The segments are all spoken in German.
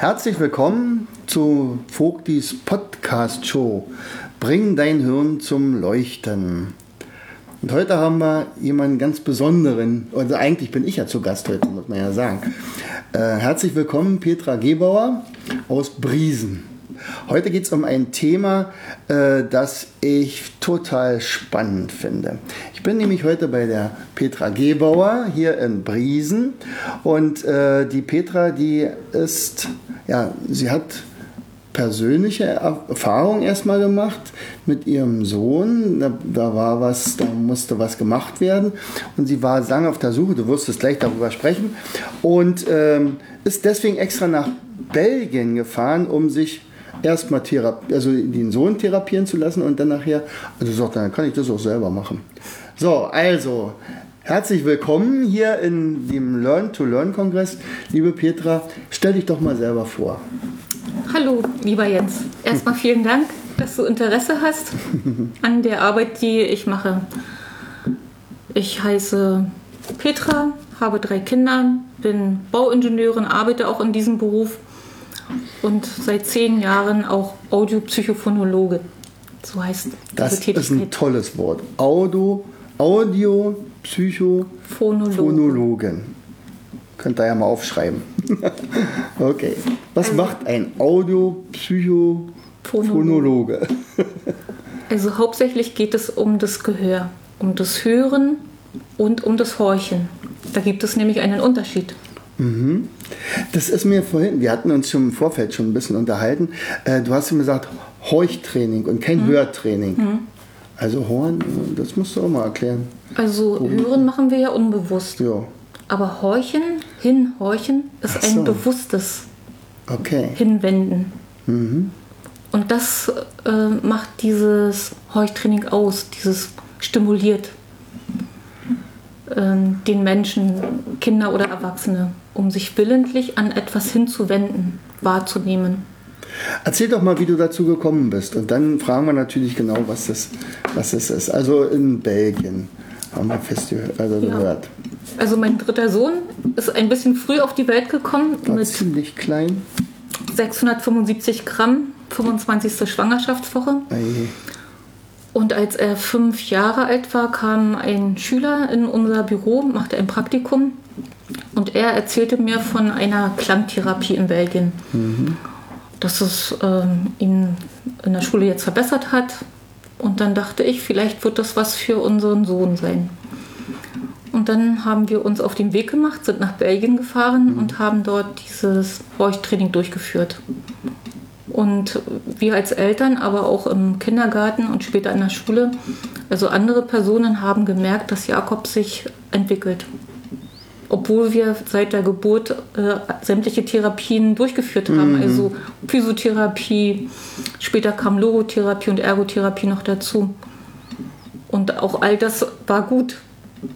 Herzlich willkommen zu Vogtis Podcast Show. Bring dein Hirn zum Leuchten. Und heute haben wir jemanden ganz besonderen, also eigentlich bin ich ja zu Gast heute, muss man ja sagen. Äh, herzlich willkommen, Petra Gebauer aus Briesen. Heute geht es um ein Thema, äh, das ich total spannend finde. Ich bin nämlich heute bei der Petra Gebauer hier in Briesen und äh, die Petra, die ist, ja, sie hat persönliche Erfahrung erstmal gemacht mit ihrem Sohn. Da, da, war was, da musste was gemacht werden. Und sie war lange auf der Suche, du wirst es gleich darüber sprechen. Und ähm, ist deswegen extra nach Belgien gefahren, um sich erstmal also den Sohn therapieren zu lassen und dann nachher, also sagt, dann kann ich das auch selber machen. So, also herzlich willkommen hier in dem Learn to Learn Kongress. Liebe Petra, stell dich doch mal selber vor. Hallo, lieber Jens. Erstmal vielen Dank, dass du Interesse hast an der Arbeit, die ich mache. Ich heiße Petra, habe drei Kinder, bin Bauingenieurin, arbeite auch in diesem Beruf und seit zehn Jahren auch Audiopsychophonologe. So heißt das ist ein tolles Wort. Audio, Audio Psychophonologen. Könnt ihr ja mal aufschreiben. okay. Was also, macht ein Audiopsychophonologe? also hauptsächlich geht es um das Gehör, um das Hören und um das Horchen. Da gibt es nämlich einen Unterschied. Mhm. Das ist mir vorhin, wir hatten uns schon im Vorfeld schon ein bisschen unterhalten. Äh, du hast mir gesagt, Horchtraining und kein mhm. Hörtraining. Mhm. Also Horn, das musst du auch mal erklären. Also Warum? Hören machen wir ja unbewusst. Ja. Aber Horchen, hinhorchen, ist so. ein bewusstes okay. Hinwenden. Mhm. Und das äh, macht dieses Horchtraining aus, dieses stimuliert äh, den Menschen, Kinder oder Erwachsene um sich willentlich an etwas hinzuwenden, wahrzunehmen. Erzähl doch mal, wie du dazu gekommen bist. Und dann fragen wir natürlich genau, was das, was das ist. Also in Belgien haben wir festgehört, also ja. gehört. Also mein dritter Sohn ist ein bisschen früh auf die Welt gekommen. War mit ziemlich klein. 675 Gramm, 25. Schwangerschaftswoche. Ei. Und als er fünf Jahre alt war, kam ein Schüler in unser Büro, machte ein Praktikum und er erzählte mir von einer Klangtherapie in Belgien, mhm. Dass es ähm, ihn in der Schule jetzt verbessert hat. Und dann dachte ich, vielleicht wird das was für unseren Sohn sein. Und dann haben wir uns auf den Weg gemacht, sind nach Belgien gefahren mhm. und haben dort dieses Horchtraining durchgeführt. Und wir als Eltern, aber auch im Kindergarten und später in der Schule, also andere Personen haben gemerkt, dass Jakob sich entwickelt obwohl wir seit der Geburt äh, sämtliche Therapien durchgeführt haben, mhm. also Physiotherapie, später kam Logotherapie und Ergotherapie noch dazu. Und auch all das war gut.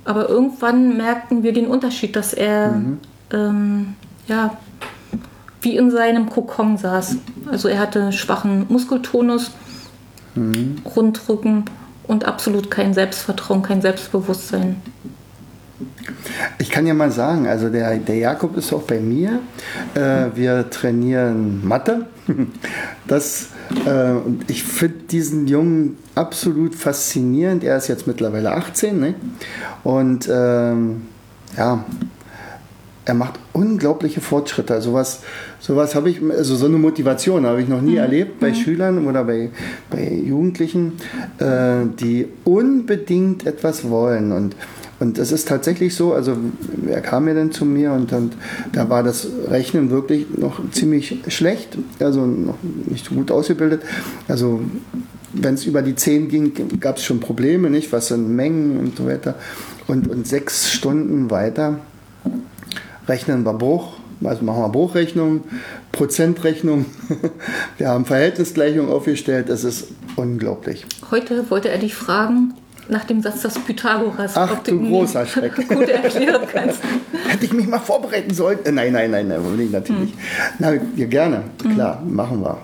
Aber irgendwann merkten wir den Unterschied, dass er mhm. ähm, ja, wie in seinem Kokon saß. Also er hatte schwachen Muskeltonus, mhm. Rundrücken und absolut kein Selbstvertrauen, kein Selbstbewusstsein. Ich kann ja mal sagen, also der, der Jakob ist auch bei mir. Äh, wir trainieren Mathe. Das, äh, und ich finde diesen Jungen absolut faszinierend. Er ist jetzt mittlerweile 18 ne? und ähm, ja, er macht unglaubliche Fortschritte. Sowas, sowas habe ich, also so eine Motivation habe ich noch nie mhm. erlebt bei mhm. Schülern oder bei, bei Jugendlichen, äh, die unbedingt etwas wollen. Und und das ist tatsächlich so, also er kam ja dann zu mir und, und da war das Rechnen wirklich noch ziemlich schlecht, also noch nicht so gut ausgebildet. Also wenn es über die 10 ging, gab es schon Probleme, nicht? Was sind Mengen und so weiter. Und, und sechs Stunden weiter rechnen war Bruch, also machen wir Bruchrechnung, Prozentrechnung, wir haben Verhältnisgleichung aufgestellt, das ist unglaublich. Heute wollte er dich fragen, nach dem Satz des Pythagoras. Ach du großer Schreck. gut erklären kannst. Hätte ich mich mal vorbereiten sollen? Äh, nein, nein, nein, nein natürlich. Hm. Na, ja, gerne, klar, hm. machen wir.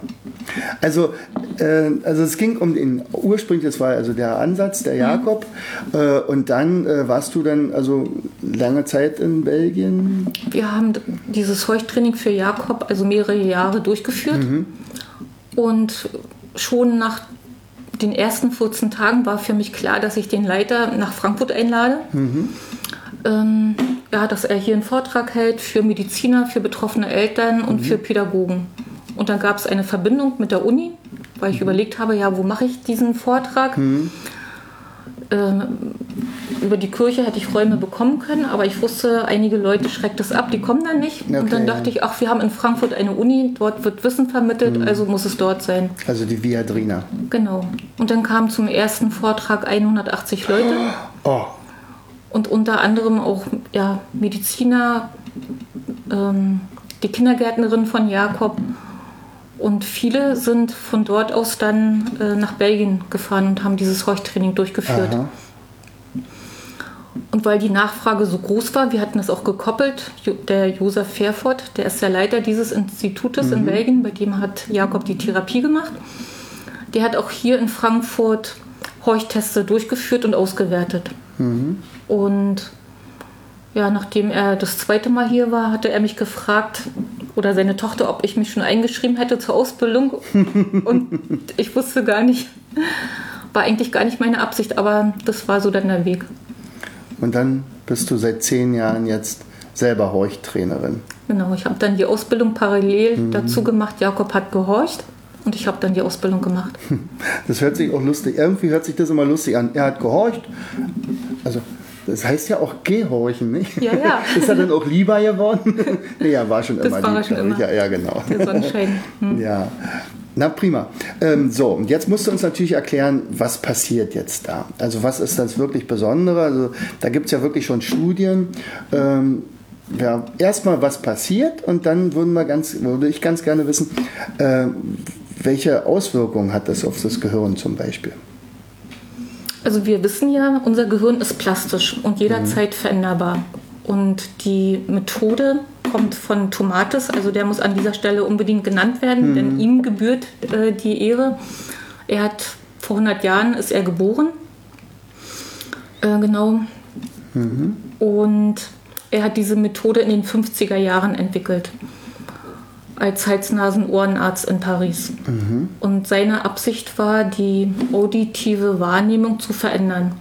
Also, äh, also es ging um den ursprünglich, das war also der Ansatz, der hm. Jakob. Mhm. Äh, und dann äh, warst du dann also lange Zeit in Belgien? Wir haben dieses Heuchtraining für Jakob also mehrere Jahre durchgeführt. Mhm. Und schon nach den ersten 14 Tagen war für mich klar, dass ich den Leiter nach Frankfurt einlade. Mhm. Ähm, ja, dass er hier einen Vortrag hält für Mediziner, für betroffene Eltern und mhm. für Pädagogen. Und dann gab es eine Verbindung mit der Uni, weil ich mhm. überlegt habe, ja, wo mache ich diesen Vortrag? Ähm, über die Kirche hätte ich Räume bekommen können, aber ich wusste, einige Leute schreckt es ab, die kommen dann nicht. Okay, und dann dachte ich, ach, wir haben in Frankfurt eine Uni, dort wird Wissen vermittelt, mhm. also muss es dort sein. Also die Viadrina. Genau. Und dann kamen zum ersten Vortrag 180 Leute. Oh. Und unter anderem auch ja, Mediziner, ähm, die Kindergärtnerin von Jakob. Und viele sind von dort aus dann äh, nach Belgien gefahren und haben dieses Heuchtraining durchgeführt. Aha. Und weil die Nachfrage so groß war, wir hatten es auch gekoppelt, der Josef Fairford, der ist der Leiter dieses Institutes mhm. in Belgien, bei dem hat Jakob die Therapie gemacht. Der hat auch hier in Frankfurt Heuchteste durchgeführt und ausgewertet. Mhm. Und ja, nachdem er das zweite Mal hier war, hatte er mich gefragt, oder seine Tochter, ob ich mich schon eingeschrieben hätte zur Ausbildung. und ich wusste gar nicht, war eigentlich gar nicht meine Absicht, aber das war so dann der Weg. Und dann bist du seit zehn Jahren jetzt selber Horchtrainerin. Genau, ich habe dann die Ausbildung parallel mhm. dazu gemacht. Jakob hat gehorcht und ich habe dann die Ausbildung gemacht. Das hört sich auch lustig, irgendwie hört sich das immer lustig an. Er hat gehorcht. Also das heißt ja auch gehorchen, nicht? Ja, ja. Ist er dann auch lieber geworden? ja, war schon das immer war lieb, schon immer. Ja, ja, genau. Der Sonnenschein. Hm. Ja. Na prima. Ähm, so, und jetzt musst du uns natürlich erklären, was passiert jetzt da. Also was ist das wirklich Besondere? Also da gibt es ja wirklich schon Studien. Ähm, ja, erstmal was passiert und dann würden wir ganz, würde ich ganz gerne wissen, äh, welche Auswirkungen hat das auf das Gehirn zum Beispiel? Also wir wissen ja, unser Gehirn ist plastisch und jederzeit mhm. veränderbar. Und die Methode kommt von Tomates, also der muss an dieser Stelle unbedingt genannt werden, mhm. denn ihm gebührt äh, die Ehre. Er hat vor 100 Jahren ist er geboren, äh, genau. Mhm. Und er hat diese Methode in den 50er Jahren entwickelt als Hals-Nasen-Ohrenarzt in Paris. Mhm. Und seine Absicht war, die auditive Wahrnehmung zu verändern.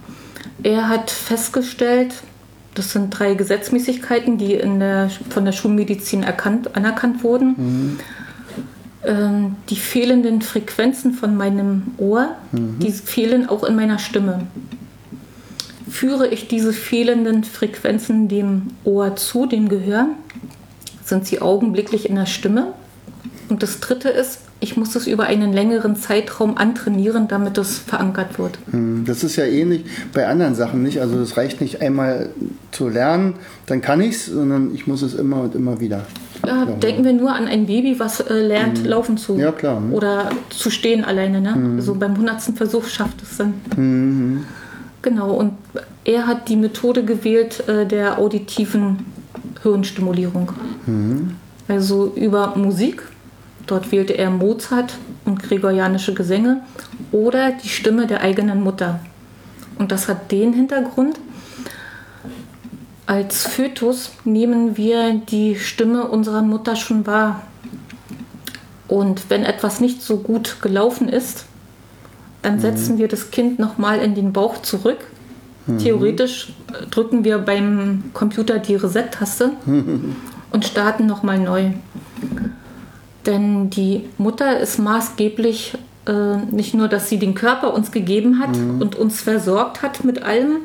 Er hat festgestellt, das sind drei Gesetzmäßigkeiten, die in der, von der Schulmedizin erkannt, anerkannt wurden. Mhm. Ähm, die fehlenden Frequenzen von meinem Ohr, mhm. die fehlen auch in meiner Stimme. Führe ich diese fehlenden Frequenzen dem Ohr zu, dem Gehör, sind sie augenblicklich in der Stimme. Und das dritte ist, ich muss es über einen längeren Zeitraum antrainieren, damit es verankert wird. Hm, das ist ja ähnlich bei anderen Sachen nicht. Also es reicht nicht einmal zu lernen, dann kann ich es, sondern ich muss es immer und immer wieder. Ja, denken wir nur an ein Baby, was äh, lernt, mhm. laufen zu. Ja, klar. Ne? Oder zu stehen alleine. Ne? Mhm. Also beim hundertsten Versuch schafft es dann. Mhm. Genau, und er hat die Methode gewählt äh, der auditiven Hirnstimulierung. Mhm. Also über Musik. Dort wählte er Mozart und gregorianische Gesänge oder die Stimme der eigenen Mutter. Und das hat den Hintergrund, als Fötus nehmen wir die Stimme unserer Mutter schon wahr. Und wenn etwas nicht so gut gelaufen ist, dann mhm. setzen wir das Kind nochmal in den Bauch zurück Mhm. Theoretisch drücken wir beim Computer die Reset-Taste und starten nochmal neu. Denn die Mutter ist maßgeblich äh, nicht nur, dass sie den Körper uns gegeben hat mhm. und uns versorgt hat mit allem.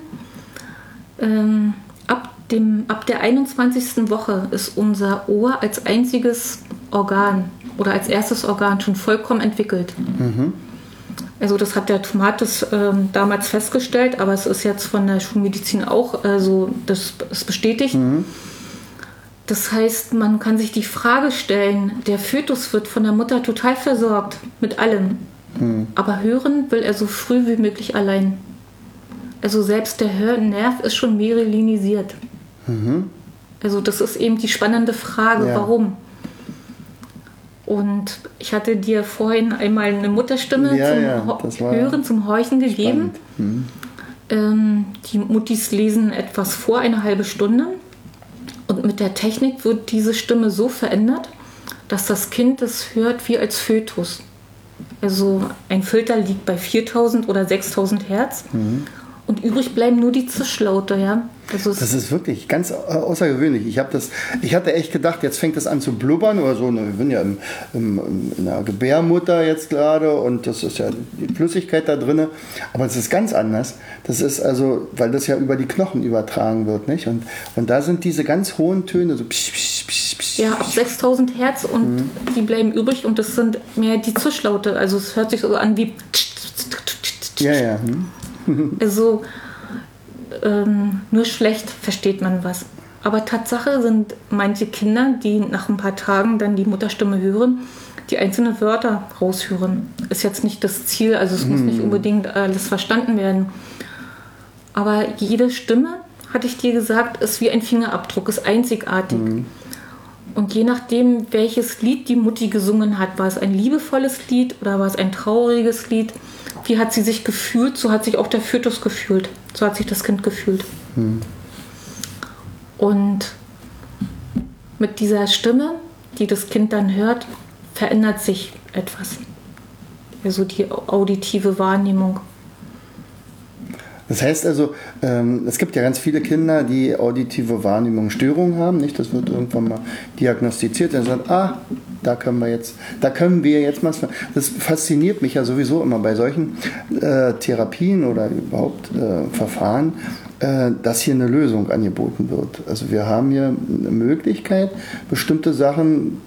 Ähm, ab, dem, ab der 21. Woche ist unser Ohr als einziges Organ oder als erstes Organ schon vollkommen entwickelt. Mhm. Also das hat der Tomates ähm, damals festgestellt, aber es ist jetzt von der Schulmedizin auch, also das ist bestätigt. Mhm. Das heißt, man kann sich die Frage stellen, der Fötus wird von der Mutter total versorgt mit allem. Hm. Aber hören will er so früh wie möglich allein. Also selbst der Hörnerv ist schon merilinisiert. Mhm. Also das ist eben die spannende Frage, ja. warum. Und ich hatte dir vorhin einmal eine Mutterstimme ja, zum ja, Hören, zum Horchen gegeben. Mhm. Ähm, die Muttis lesen etwas vor, eine halbe Stunde. Und mit der Technik wird diese Stimme so verändert, dass das Kind es hört wie als Fötus. Also ein Filter liegt bei 4000 oder 6000 Hertz. Mhm. Und übrig bleiben nur die Zischlaute, ja. Also das ist wirklich ganz außergewöhnlich. Ich, das, ich hatte echt gedacht, jetzt fängt das an zu blubbern oder so. Wir sind ja im, im, in der Gebärmutter jetzt gerade und das ist ja die Flüssigkeit da drin. Aber es ist ganz anders. Das ist also, weil das ja über die Knochen übertragen wird, nicht? Und, und da sind diese ganz hohen Töne, so psch, psch, psch, psch. Ja, ab 6000 Hertz und mhm. die bleiben übrig und das sind mehr die Zischlaute. Also es hört sich so an wie. Ja, ja. Hm. Also ähm, nur schlecht versteht man was. Aber Tatsache sind manche Kinder, die nach ein paar Tagen dann die Mutterstimme hören, die einzelne Wörter raushören. Ist jetzt nicht das Ziel, also es hm. muss nicht unbedingt alles verstanden werden. Aber jede Stimme, hatte ich dir gesagt, ist wie ein Fingerabdruck, ist einzigartig. Hm. Und je nachdem, welches Lied die Mutti gesungen hat, war es ein liebevolles Lied oder war es ein trauriges Lied, wie hat sie sich gefühlt, so hat sich auch der Fötus gefühlt. So hat sich das Kind gefühlt. Hm. Und mit dieser Stimme, die das Kind dann hört, verändert sich etwas. Also die auditive Wahrnehmung. Das heißt also, ähm, es gibt ja ganz viele Kinder, die auditive Wahrnehmungsstörungen haben. Nicht? Das wird irgendwann mal diagnostiziert. Dann sagt, ah, da können wir jetzt, da können wir jetzt was. Das fasziniert mich ja sowieso immer bei solchen äh, Therapien oder überhaupt äh, Verfahren, äh, dass hier eine Lösung angeboten wird. Also wir haben hier eine Möglichkeit, bestimmte Sachen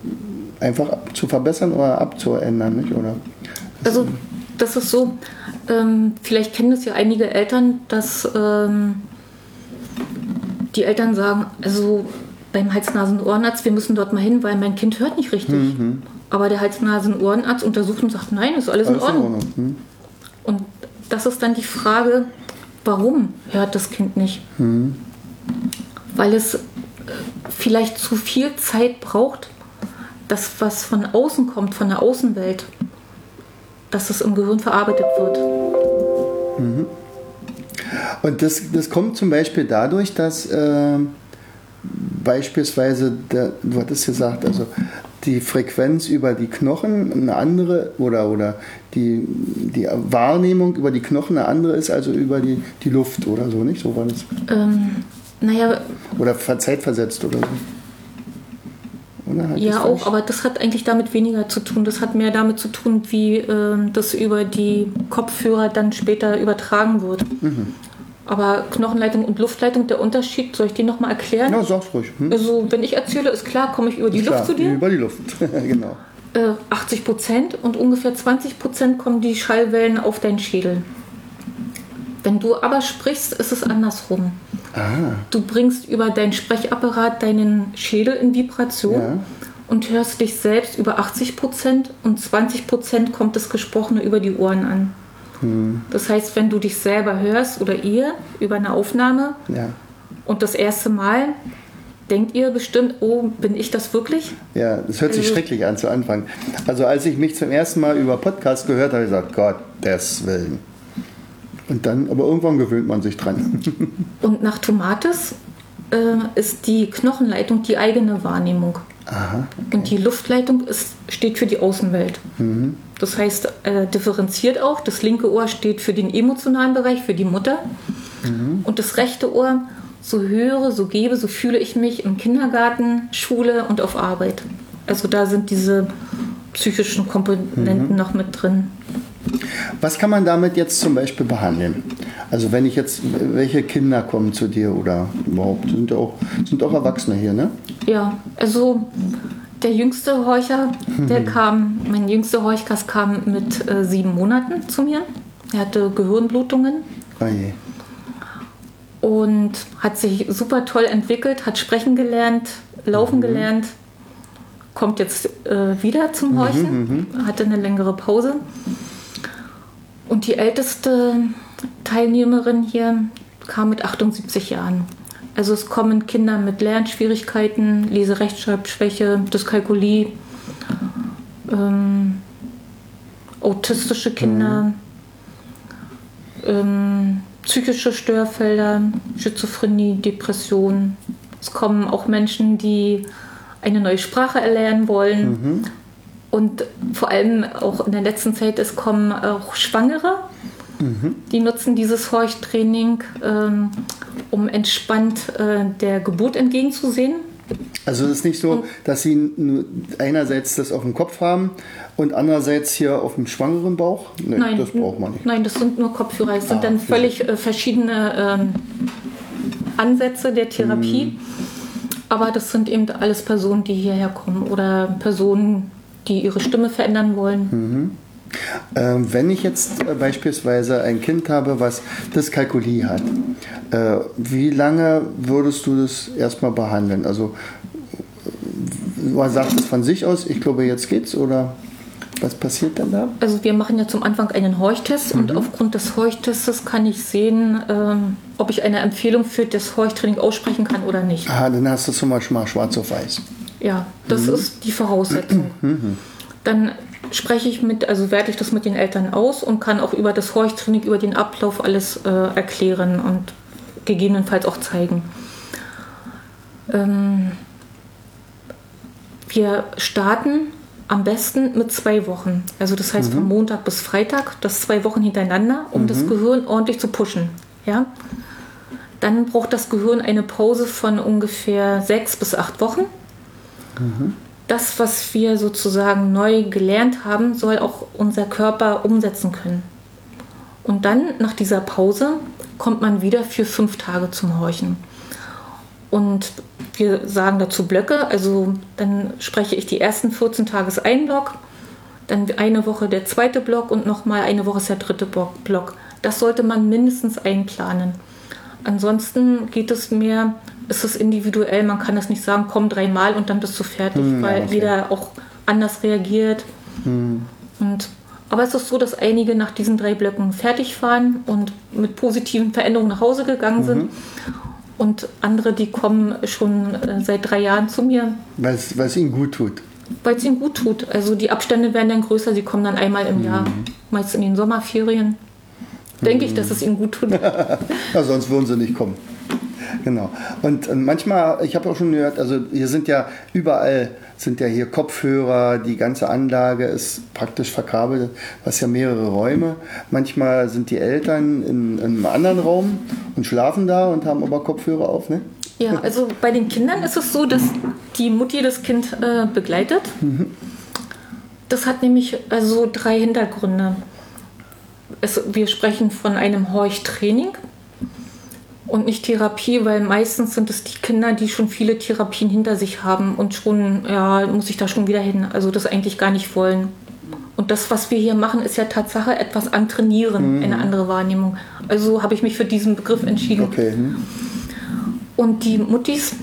einfach zu verbessern oder abzuändern, nicht? Oder also das ist so, ähm, vielleicht kennen das ja einige Eltern, dass ähm, die Eltern sagen, also beim Hals-Nasen-Ohrenarzt, wir müssen dort mal hin, weil mein Kind hört nicht richtig. Mhm. Aber der Hals-Nasen-Ohrenarzt untersucht und sagt, nein, ist alles, alles in Ordnung. In Ordnung. Mhm. Und das ist dann die Frage, warum hört das Kind nicht? Mhm. Weil es äh, vielleicht zu viel Zeit braucht, das, was von außen kommt, von der Außenwelt, dass es im Gehirn verarbeitet wird. Mhm. Und das, das kommt zum Beispiel dadurch, dass äh, beispielsweise, der, du hattest gesagt, also die Frequenz über die Knochen eine andere oder, oder die, die Wahrnehmung über die Knochen eine andere ist, also über die, die Luft oder so, nicht? So war das. Ähm, naja. Oder zeitversetzt oder so. Oder ja, auch, aber das hat eigentlich damit weniger zu tun. Das hat mehr damit zu tun, wie äh, das über die Kopfhörer dann später übertragen wird. Mhm. Aber Knochenleitung und Luftleitung, der Unterschied, soll ich den nochmal erklären? Ja, sag's ruhig. Hm? Also, wenn ich erzähle, ist klar, komme ich über die ist Luft klar, zu dir. Über die Luft, genau. Äh, 80 Prozent und ungefähr 20 Prozent kommen die Schallwellen auf deinen Schädel. Wenn du aber sprichst, ist es andersrum. Ah. Du bringst über deinen Sprechapparat deinen Schädel in Vibration ja. und hörst dich selbst über 80 Prozent und 20 Prozent kommt das Gesprochene über die Ohren an. Hm. Das heißt, wenn du dich selber hörst oder ihr über eine Aufnahme ja. und das erste Mal denkt ihr bestimmt, oh, bin ich das wirklich? Ja, das hört sich also, schrecklich an zu Anfang. Also als ich mich zum ersten Mal über Podcast gehört habe, habe ich gesagt, Gott, des Willen. Und dann, aber irgendwann gewöhnt man sich dran. Und nach Tomates äh, ist die Knochenleitung die eigene Wahrnehmung. Aha, okay. Und die Luftleitung ist, steht für die Außenwelt. Mhm. Das heißt, äh, differenziert auch. Das linke Ohr steht für den emotionalen Bereich, für die Mutter. Mhm. Und das rechte Ohr, so höre, so gebe, so fühle ich mich im Kindergarten, Schule und auf Arbeit. Also da sind diese psychischen Komponenten mhm. noch mit drin. Was kann man damit jetzt zum Beispiel behandeln? Also wenn ich jetzt, welche Kinder kommen zu dir oder überhaupt, sind auch, sind auch Erwachsene hier, ne? Ja, also der jüngste Horcher, der mhm. kam, mein jüngster Horchkast kam mit äh, sieben Monaten zu mir. Er hatte Gehirnblutungen. Oh je. Und hat sich super toll entwickelt, hat sprechen gelernt, laufen mhm. gelernt, kommt jetzt äh, wieder zum mhm, Horchen, mhm, hatte eine längere Pause. Und die älteste Teilnehmerin hier kam mit 78 Jahren. Also es kommen Kinder mit Lernschwierigkeiten, Leserechtschreibschwäche, Dyskalkulie, ähm, autistische Kinder, mhm. ähm, psychische Störfelder, Schizophrenie, Depression. Es kommen auch Menschen, die eine neue Sprache erlernen wollen. Mhm. Und vor allem auch in der letzten Zeit, es kommen auch Schwangere, mhm. die nutzen dieses Horchtraining, ähm, um entspannt äh, der Geburt entgegenzusehen. Also es ist nicht so, dass sie einerseits das auf dem Kopf haben und andererseits hier auf dem schwangeren Bauch? Nee, nein, das braucht man nicht. Nein, das sind nur Kopfhörer. Es sind ah, dann völlig äh, verschiedene ähm, Ansätze der Therapie. Mhm. Aber das sind eben alles Personen, die hierher kommen oder Personen, die ihre Stimme verändern wollen. Mhm. Ähm, wenn ich jetzt äh, beispielsweise ein Kind habe, was Dyskalkulie hat, äh, wie lange würdest du das erstmal behandeln? Also, äh, sagt es von sich aus, ich glaube, jetzt geht's oder? Was passiert dann da? Also wir machen ja zum Anfang einen Horchtest mhm. und aufgrund des Horchtestes kann ich sehen, ähm, ob ich eine Empfehlung für das Horchtraining aussprechen kann oder nicht. Ah, dann hast du zum Beispiel mal schwarz auf weiß. Ja, das mhm. ist die Voraussetzung. Mhm. Dann spreche ich mit, also werte ich das mit den Eltern aus und kann auch über das Horchtraining, über den Ablauf alles äh, erklären und gegebenenfalls auch zeigen. Ähm, wir starten am besten mit zwei Wochen. Also das heißt mhm. von Montag bis Freitag, das zwei Wochen hintereinander, um mhm. das Gehirn ordentlich zu pushen. Ja? Dann braucht das Gehirn eine Pause von ungefähr sechs bis acht Wochen. Das, was wir sozusagen neu gelernt haben, soll auch unser Körper umsetzen können. Und dann, nach dieser Pause, kommt man wieder für fünf Tage zum Horchen. Und wir sagen dazu Blöcke, also dann spreche ich die ersten 14 Tage ein Block, dann eine Woche der zweite Block und nochmal eine Woche ist der dritte Block. Das sollte man mindestens einplanen. Ansonsten geht es mehr, ist es individuell, man kann das nicht sagen, komm dreimal und dann bist du fertig, hm, weil okay. jeder auch anders reagiert. Hm. Und, aber es ist so, dass einige nach diesen drei Blöcken fertig waren und mit positiven Veränderungen nach Hause gegangen sind. Mhm und andere, die kommen schon äh, seit drei Jahren zu mir. Weil es ihnen gut tut. Weil es ihnen gut tut. Also die Abstände werden dann größer, sie kommen dann einmal im mhm. Jahr, meist in den Sommerferien. Denke ich, dass es ihnen gut tut. ja, sonst würden sie nicht kommen. Genau. Und, und manchmal, ich habe auch schon gehört, also hier sind ja überall sind ja hier Kopfhörer, die ganze Anlage ist praktisch verkabelt, was ja mehrere Räume. Manchmal sind die Eltern in, in einem anderen Raum und schlafen da und haben aber Kopfhörer auf, ne? Ja, also bei den Kindern ist es so, dass die Mutti das Kind äh, begleitet. Mhm. Das hat nämlich also drei Hintergründe. Es, wir sprechen von einem Horchtraining und nicht Therapie, weil meistens sind es die Kinder, die schon viele Therapien hinter sich haben und schon, ja, muss ich da schon wieder hin, also das eigentlich gar nicht wollen. Und das, was wir hier machen, ist ja Tatsache etwas antrainieren, mhm. eine andere Wahrnehmung. Also habe ich mich für diesen Begriff entschieden. Okay. Hm. Und die Muttis,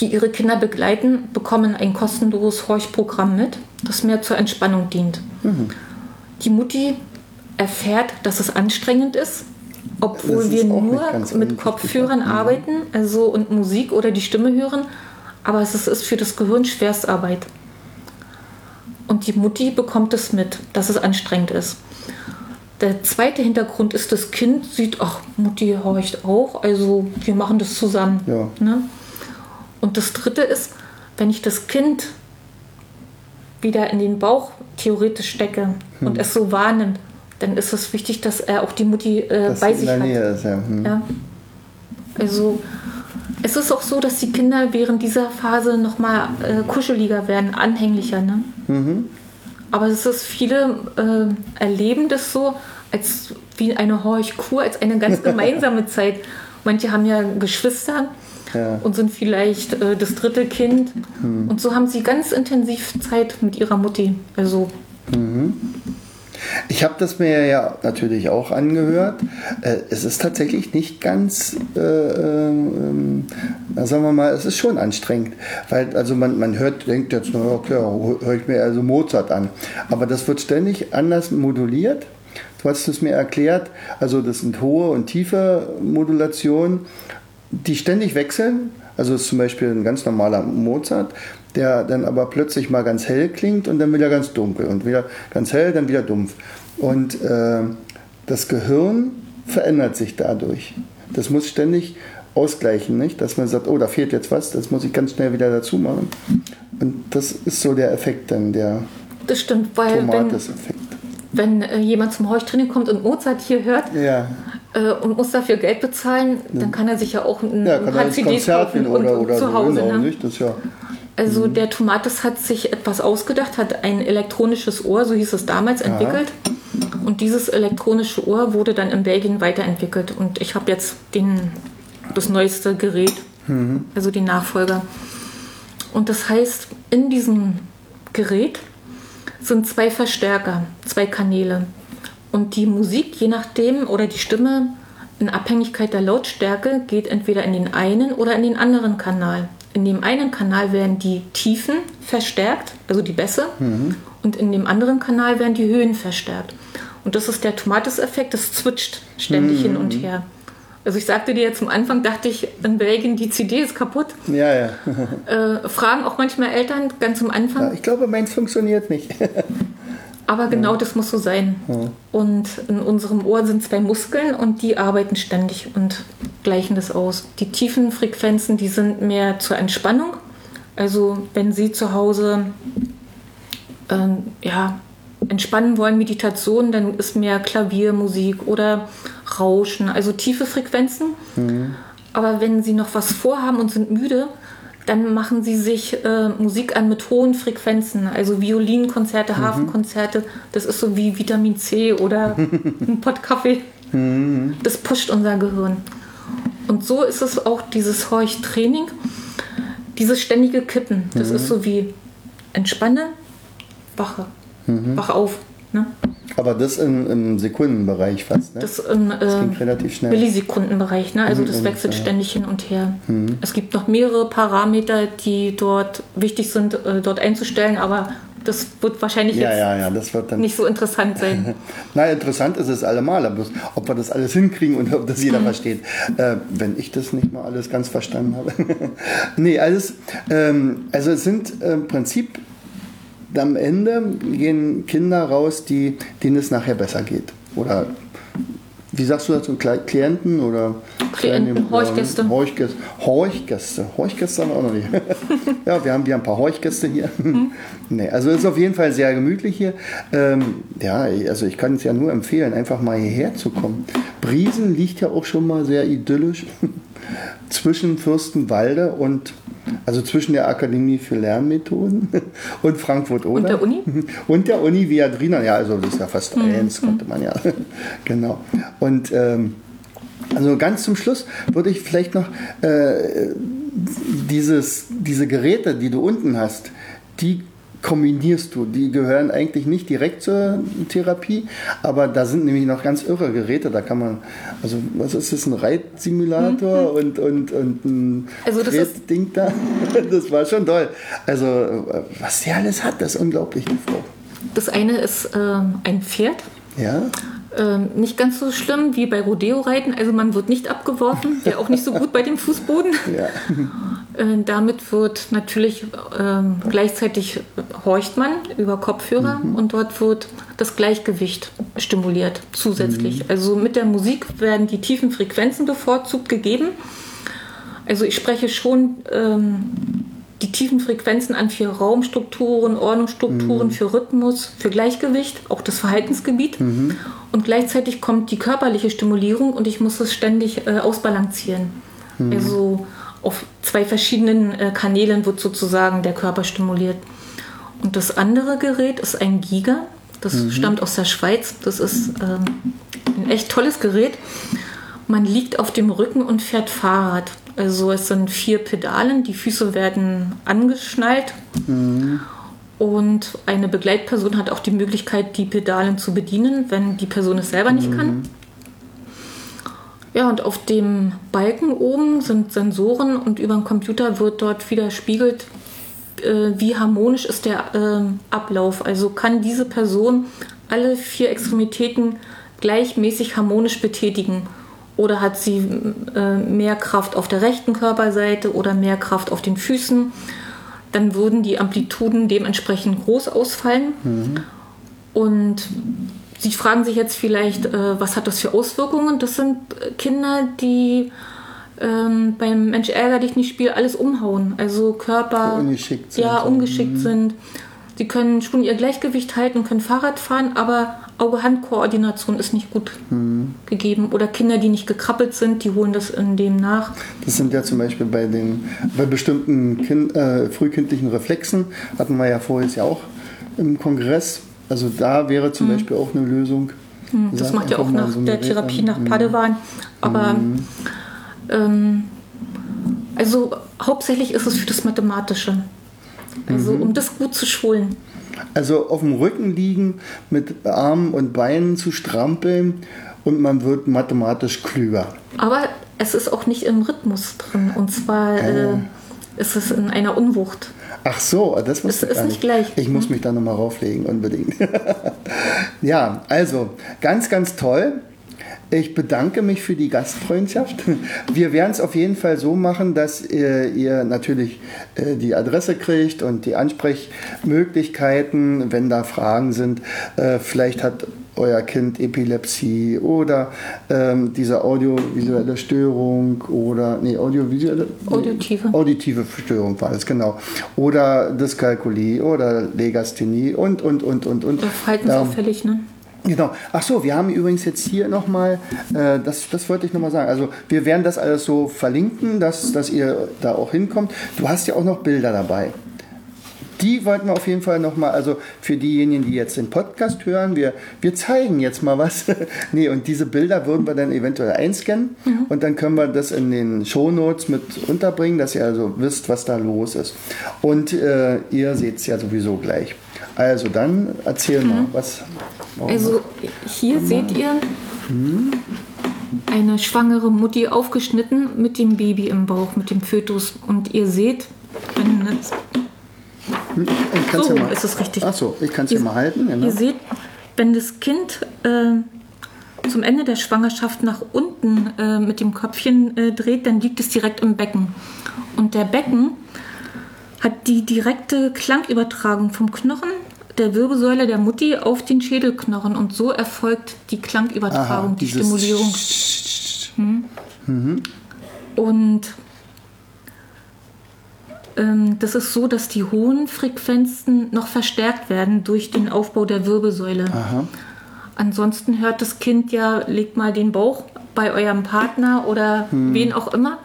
die ihre Kinder begleiten, bekommen ein kostenloses Horchprogramm mit, das mehr zur Entspannung dient. Mhm. Die Mutti erfährt, dass es anstrengend ist, obwohl wir nur mit Kopfhörern mhm. arbeiten, also und Musik oder die Stimme hören, aber es ist, ist für das Gehirn Schwerstarbeit. Und die Mutti bekommt es mit, dass es anstrengend ist. Der zweite Hintergrund ist, das Kind sieht, ach, Mutti horcht auch, also wir machen das zusammen. Ja. Ne? Und das dritte ist, wenn ich das Kind wieder in den Bauch theoretisch stecke hm. und es so wahrnimmt, dann ist es wichtig, dass er auch die Mutti äh, bei sich hat. Ist, ja. Hm. ja. Also es ist auch so, dass die Kinder während dieser Phase nochmal äh, kuscheliger werden, anhänglicher. Ne? Mhm. Aber es ist, viele äh, erleben das so als wie eine Horchkur, als eine ganz gemeinsame Zeit. Manche haben ja Geschwister ja. und sind vielleicht äh, das dritte Kind. Mhm. Und so haben sie ganz intensiv Zeit mit ihrer Mutti. Also. Mhm. Ich habe das mir ja natürlich auch angehört. Äh, es ist tatsächlich nicht ganz, äh, äh, sagen wir mal, es ist schon anstrengend. Weil also man, man hört, denkt jetzt, na okay, höre ich mir also Mozart an. Aber das wird ständig anders moduliert. Du hast es mir erklärt, also das sind hohe und tiefe Modulationen, die ständig wechseln. Also ist zum Beispiel ein ganz normaler Mozart, der dann aber plötzlich mal ganz hell klingt und dann wieder ganz dunkel und wieder ganz hell, dann wieder dumpf. Und äh, das Gehirn verändert sich dadurch. Das muss ständig ausgleichen, nicht? dass man sagt, oh, da fehlt jetzt was, das muss ich ganz schnell wieder dazu machen. Und das ist so der Effekt dann, der das stimmt, weil Tomates-Effekt. Wenn, wenn äh, jemand zum Heuchtraining kommt und Mozart hier hört, ja äh, und muss dafür Geld bezahlen, dann kann er sich ja auch ein, ja, ein CD kaufen oder, und, oder zu Hause. Genau, ne? das ja. Also mhm. der Tomates hat sich etwas ausgedacht, hat ein elektronisches Ohr, so hieß es damals, entwickelt. Aha. Und dieses elektronische Ohr wurde dann in Belgien weiterentwickelt. Und ich habe jetzt den, das neueste Gerät, mhm. also die Nachfolger. Und das heißt, in diesem Gerät sind zwei Verstärker, zwei Kanäle. Und die Musik, je nachdem, oder die Stimme in Abhängigkeit der Lautstärke, geht entweder in den einen oder in den anderen Kanal. In dem einen Kanal werden die Tiefen verstärkt, also die Bässe, mhm. und in dem anderen Kanal werden die Höhen verstärkt. Und das ist der Tomatis-Effekt, das zwitscht ständig mhm. hin und her. Also ich sagte dir jetzt am Anfang, dachte ich, in Belgien die CD ist kaputt. Ja, ja. äh, fragen auch manchmal Eltern ganz am Anfang. Ja, ich glaube, meins funktioniert nicht. Aber genau ja. das muss so sein. Ja. Und in unserem Ohr sind zwei Muskeln und die arbeiten ständig und gleichen das aus. Die tiefen Frequenzen, die sind mehr zur Entspannung. Also wenn Sie zu Hause ähm, ja, entspannen wollen, Meditation, dann ist mehr Klaviermusik oder Rauschen, also tiefe Frequenzen. Mhm. Aber wenn Sie noch was vorhaben und sind müde, dann machen sie sich äh, Musik an mit hohen Frequenzen, also Violinkonzerte, mhm. Hafenkonzerte. Das ist so wie Vitamin C oder ein Pott Kaffee. Mhm. Das pusht unser Gehirn. Und so ist es auch dieses Horch-Training, dieses ständige Kippen. Das mhm. ist so wie entspanne, wache, mhm. wach auf. Ne? Aber das im, im Sekundenbereich fast, ne? Das im äh, das relativ schnell. Millisekundenbereich, ne? Also das wechselt ja. ständig hin und her. Mhm. Es gibt noch mehrere Parameter, die dort wichtig sind, äh, dort einzustellen, aber das wird wahrscheinlich ja, jetzt ja, wird nicht so interessant sein. Na, interessant ist es allemal, aber ob wir das alles hinkriegen und ob das jeder mhm. versteht. Äh, wenn ich das nicht mal alles ganz verstanden habe. nee, alles, ähm, also es sind äh, im Prinzip am Ende gehen Kinder raus, die, denen es nachher besser geht. Oder wie sagst du dazu, Klienten oder Klienten, Horchgäste. Horchgäste. Horchgäste. Horchgäste haben wir auch noch nicht. ja, wir haben, wir haben ein paar Horchgäste hier. Mhm. nee, also es ist auf jeden Fall sehr gemütlich hier. Ähm, ja, also ich kann es ja nur empfehlen, einfach mal hierher zu kommen. Briesen liegt ja auch schon mal sehr idyllisch zwischen Fürstenwalde und also zwischen der Akademie für Lernmethoden und Frankfurt oder und der Uni? Und der Uni Viadrina ja also das ist ja fast mhm. eins konnte man ja. Genau. Und ähm, also ganz zum Schluss würde ich vielleicht noch äh, dieses diese Geräte die du unten hast die kombinierst du. Die gehören eigentlich nicht direkt zur Therapie, aber da sind nämlich noch ganz irre Geräte. Da kann man, also was ist das, ein Reitsimulator mhm. und, und, und ein also das Ding da. Das war schon toll. Also was sie alles hat, das ist unglaublich. Das eine ist äh, ein Pferd. Ja. Ähm, nicht ganz so schlimm wie bei Rodeo-Reiten. Also man wird nicht abgeworfen, wäre auch nicht so gut bei dem Fußboden. Ja. Äh, damit wird natürlich äh, gleichzeitig horcht man über Kopfhörer mhm. und dort wird das Gleichgewicht stimuliert zusätzlich. Mhm. Also mit der Musik werden die tiefen Frequenzen bevorzugt gegeben. Also ich spreche schon ähm, die tiefen Frequenzen an für Raumstrukturen, Ordnungsstrukturen, mhm. für Rhythmus, für Gleichgewicht, auch das Verhaltensgebiet. Mhm. Und gleichzeitig kommt die körperliche Stimulierung und ich muss es ständig äh, ausbalancieren. Mhm. Also auf zwei verschiedenen äh, Kanälen wird sozusagen der Körper stimuliert. Und das andere Gerät ist ein Giga. Das mhm. stammt aus der Schweiz. Das ist ähm, ein echt tolles Gerät. Man liegt auf dem Rücken und fährt Fahrrad. Also es sind vier Pedalen, die Füße werden angeschnallt. Mhm. Und eine Begleitperson hat auch die Möglichkeit, die Pedalen zu bedienen, wenn die Person es selber nicht mhm. kann. Ja, und auf dem Balken oben sind Sensoren und über den Computer wird dort widerspiegelt, äh, wie harmonisch ist der äh, Ablauf. Also kann diese Person alle vier Extremitäten gleichmäßig harmonisch betätigen. Oder hat sie äh, mehr Kraft auf der rechten Körperseite oder mehr Kraft auf den Füßen? Dann würden die Amplituden dementsprechend groß ausfallen. Mhm. Und Sie fragen sich jetzt vielleicht, äh, was hat das für Auswirkungen? Das sind Kinder, die ähm, beim Mensch ärger dich nicht Spiel alles umhauen. Also Körper, ungeschickt sind. Ja, ungeschickt mhm. sind. Sie können schon ihr Gleichgewicht halten und können Fahrrad fahren, aber Auge-Hand-Koordination ist nicht gut mhm. gegeben. Oder Kinder, die nicht gekrabbelt sind, die holen das in dem nach. Das sind ja zum Beispiel bei den bei bestimmten kind, äh, frühkindlichen Reflexen, hatten wir ja vorher ja auch im Kongress, also da wäre zum mhm. Beispiel auch eine Lösung. Mhm, das macht ja auch nach so der Therapie nach Padewan. Aber mhm. ähm, also hauptsächlich ist es für das Mathematische. Also mhm. um das gut zu schulen. Also auf dem Rücken liegen, mit Armen und Beinen zu strampeln und man wird mathematisch klüger. Aber es ist auch nicht im Rhythmus drin. Und zwar äh, ist es in einer Unwucht. Ach so, das muss ich ist nicht gleich. Ich muss mich da nochmal rauflegen, unbedingt. ja, also ganz, ganz toll. Ich bedanke mich für die Gastfreundschaft. Wir werden es auf jeden Fall so machen, dass ihr, ihr natürlich äh, die Adresse kriegt und die Ansprechmöglichkeiten, wenn da Fragen sind. Äh, vielleicht hat euer Kind Epilepsie oder ähm, diese audiovisuelle Störung oder nee, audiovisuelle auditive auditive Störung war es genau oder Dyskalkulie oder Legasthenie und und und und und verhaltensauffällig ne Genau. Ach so, wir haben übrigens jetzt hier nochmal, äh, das, das wollte ich nochmal sagen. Also wir werden das alles so verlinken, dass, dass ihr da auch hinkommt. Du hast ja auch noch Bilder dabei die wollten wir auf jeden Fall nochmal, also für diejenigen, die jetzt den Podcast hören, wir, wir zeigen jetzt mal was. nee, und diese Bilder würden wir dann eventuell einscannen mhm. und dann können wir das in den Shownotes mit unterbringen, dass ihr also wisst, was da los ist. Und äh, ihr seht es ja sowieso gleich. Also dann erzähl mhm. mal, was. Also hier seht ihr mhm. eine schwangere Mutti aufgeschnitten mit dem Baby im Bauch, mit dem Fötus. Und ihr seht, wenn ich so mal, ist es richtig. Achso, ich kann es ja mal halten. Genau. Ihr seht, wenn das Kind äh, zum Ende der Schwangerschaft nach unten äh, mit dem Köpfchen äh, dreht, dann liegt es direkt im Becken. Und der Becken hat die direkte Klangübertragung vom Knochen der Wirbelsäule der Mutti auf den Schädelknochen und so erfolgt die Klangübertragung, Aha, die Stimulierung. Hm. Mhm. Und ähm, das ist so, dass die hohen Frequenzen noch verstärkt werden durch den Aufbau der Wirbelsäule. Aha. Ansonsten hört das Kind ja, legt mal den Bauch bei eurem Partner oder hm. wen auch immer,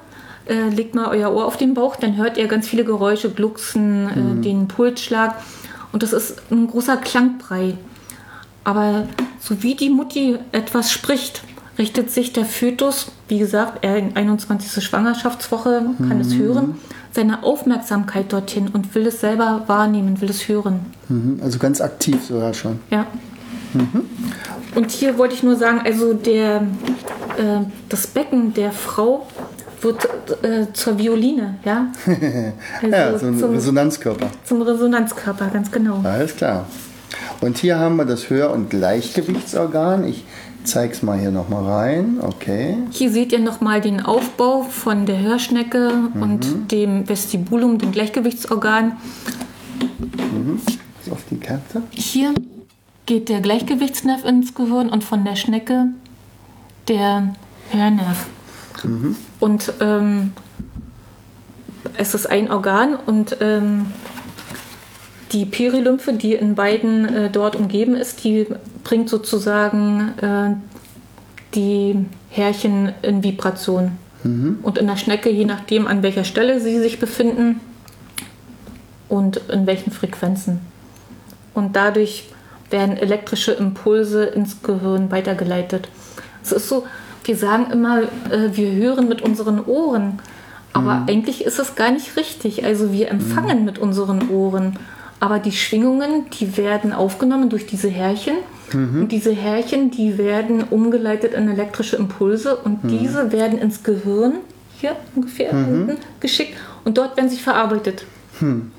äh, legt mal euer Ohr auf den Bauch, dann hört ihr ganz viele Geräusche, Glucksen, äh, hm. äh, den Pulsschlag und das ist ein großer Klangbrei. Aber so wie die Mutti etwas spricht, richtet sich der Fötus, wie gesagt, er in 21. Schwangerschaftswoche kann mhm. es hören, seine Aufmerksamkeit dorthin und will es selber wahrnehmen, will es hören. Mhm. Also ganz aktiv sogar schon. Ja. Mhm. Und hier wollte ich nur sagen, also der, äh, das Becken der Frau wird äh, zur Violine, ja? Also ja, so ein zum, Resonanzkörper. Zum Resonanzkörper, ganz genau. Alles klar. Und hier haben wir das Hör- und Gleichgewichtsorgan. Ich zeige es mal hier nochmal rein. Okay. Hier seht ihr nochmal den Aufbau von der Hörschnecke mhm. und dem Vestibulum, dem Gleichgewichtsorgan. Mhm. Auf die Karte. Hier geht der Gleichgewichtsnerv ins Gehirn und von der Schnecke der Hörnerv. Mhm. Und ähm, es ist ein Organ und ähm, die Perilymphe, die in beiden äh, dort umgeben ist, die bringt sozusagen äh, die Härchen in Vibration. Mhm. Und in der Schnecke, je nachdem, an welcher Stelle sie sich befinden und in welchen Frequenzen. Und dadurch werden elektrische Impulse ins Gehirn weitergeleitet. Es ist so, wir sagen immer, äh, wir hören mit unseren Ohren, aber mhm. eigentlich ist es gar nicht richtig. Also wir empfangen mhm. mit unseren Ohren aber die Schwingungen, die werden aufgenommen durch diese Härchen. Mhm. Und diese Härchen, die werden umgeleitet in elektrische Impulse und mhm. diese werden ins Gehirn, hier ungefähr mhm. geschickt und dort werden sie verarbeitet. Hm.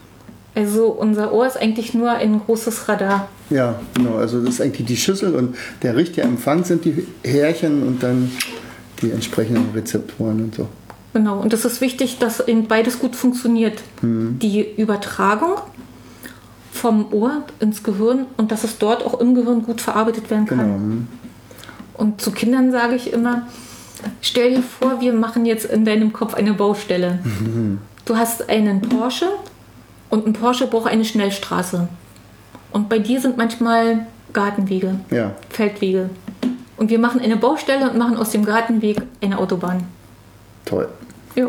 Also unser Ohr ist eigentlich nur ein großes Radar. Ja, genau. Also das ist eigentlich die Schüssel und der richtige Empfang sind die Härchen und dann die entsprechenden Rezeptoren und so. Genau, und es ist wichtig, dass in beides gut funktioniert. Hm. Die Übertragung vom Ohr ins Gehirn und dass es dort auch im Gehirn gut verarbeitet werden kann. Genau. Hm. Und zu Kindern sage ich immer, stell dir vor, wir machen jetzt in deinem Kopf eine Baustelle. Mhm. Du hast einen Porsche und ein Porsche braucht eine Schnellstraße. Und bei dir sind manchmal Gartenwege, ja. Feldwege. Und wir machen eine Baustelle und machen aus dem Gartenweg eine Autobahn. Toll. Ja.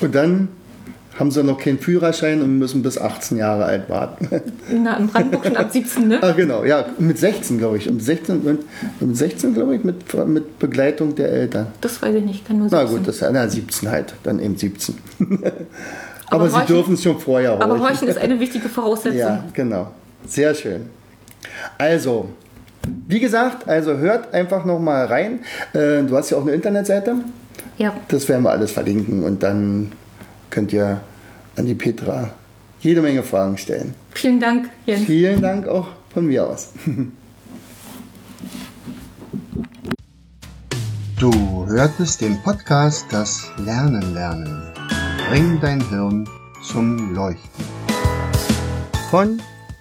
Und dann haben sie noch keinen Führerschein und müssen bis 18 Jahre alt warten. Na, in Brandenburg schon ab 17, ne? Ah, genau, ja, mit 16, glaube ich. Um 16, mit 16, glaube ich, mit, mit Begleitung der Eltern. Das weiß ich nicht, kann nur 17. Na gut, das ist ja 17 halt, dann eben 17. aber, aber, sie dürfen es schon vorher horchen. Aber horchen ist eine wichtige Voraussetzung. Ja, genau. Sehr schön. Also, wie gesagt, also hört einfach noch mal rein. Äh, du hast ja auch eine Internetseite. Ja. Das werden wir alles verlinken und dann könnt ihr an die Petra jede Menge Fragen stellen. Vielen Dank, Jens. Vielen Dank auch von mir aus. Du hörtest den Podcast Das Lernen lernen. Bring dein Hirn zum Leuchten. Von